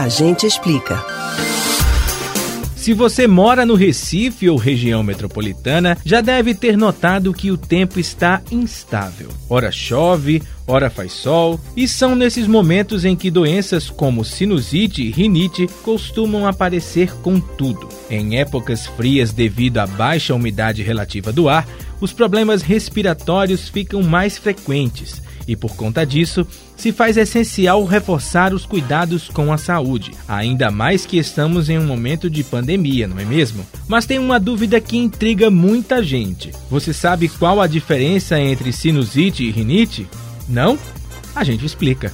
A gente explica. Se você mora no Recife ou região metropolitana, já deve ter notado que o tempo está instável. Ora chove, ora faz sol, e são nesses momentos em que doenças como sinusite e rinite costumam aparecer com tudo. Em épocas frias devido à baixa umidade relativa do ar, os problemas respiratórios ficam mais frequentes e por conta disso, se faz essencial reforçar os cuidados com a saúde, ainda mais que estamos em um momento de pandemia, não é mesmo? Mas tem uma dúvida que intriga muita gente. Você sabe qual a diferença entre sinusite e rinite? Não? A gente explica.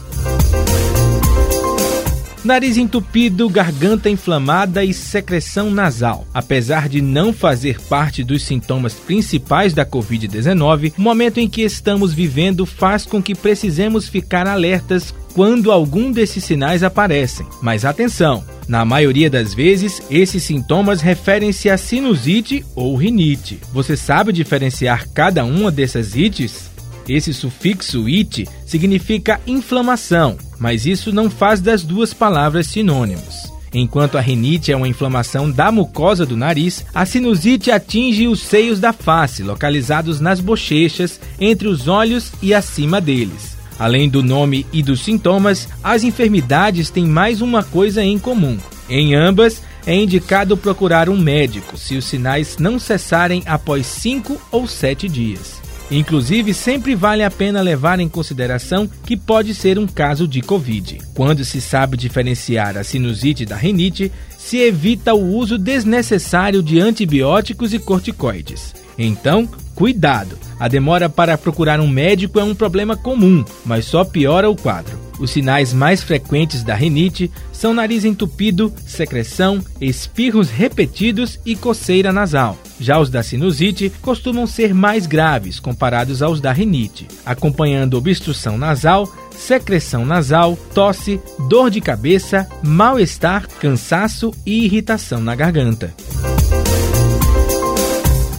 Nariz entupido, garganta inflamada e secreção nasal. Apesar de não fazer parte dos sintomas principais da Covid-19, o momento em que estamos vivendo faz com que precisemos ficar alertas quando algum desses sinais aparecem. Mas atenção! Na maioria das vezes, esses sintomas referem-se a sinusite ou rinite. Você sabe diferenciar cada uma dessas ites? Esse sufixo it significa inflamação, mas isso não faz das duas palavras sinônimos. Enquanto a rinite é uma inflamação da mucosa do nariz, a sinusite atinge os seios da face, localizados nas bochechas, entre os olhos e acima deles. Além do nome e dos sintomas, as enfermidades têm mais uma coisa em comum. Em ambas, é indicado procurar um médico se os sinais não cessarem após 5 ou 7 dias. Inclusive, sempre vale a pena levar em consideração que pode ser um caso de Covid. Quando se sabe diferenciar a sinusite da rinite, se evita o uso desnecessário de antibióticos e corticoides. Então, cuidado! A demora para procurar um médico é um problema comum, mas só piora o quadro. Os sinais mais frequentes da rinite são nariz entupido, secreção, espirros repetidos e coceira nasal. Já os da sinusite costumam ser mais graves comparados aos da rinite, acompanhando obstrução nasal, secreção nasal, tosse, dor de cabeça, mal-estar, cansaço e irritação na garganta.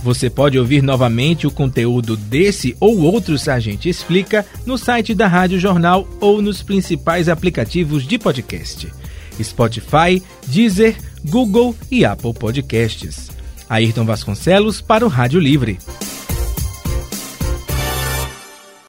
Você pode ouvir novamente o conteúdo desse ou outros A Gente Explica no site da Rádio Jornal ou nos principais aplicativos de podcast: Spotify, Deezer, Google e Apple Podcasts. Ayrton Vasconcelos para o Rádio Livre.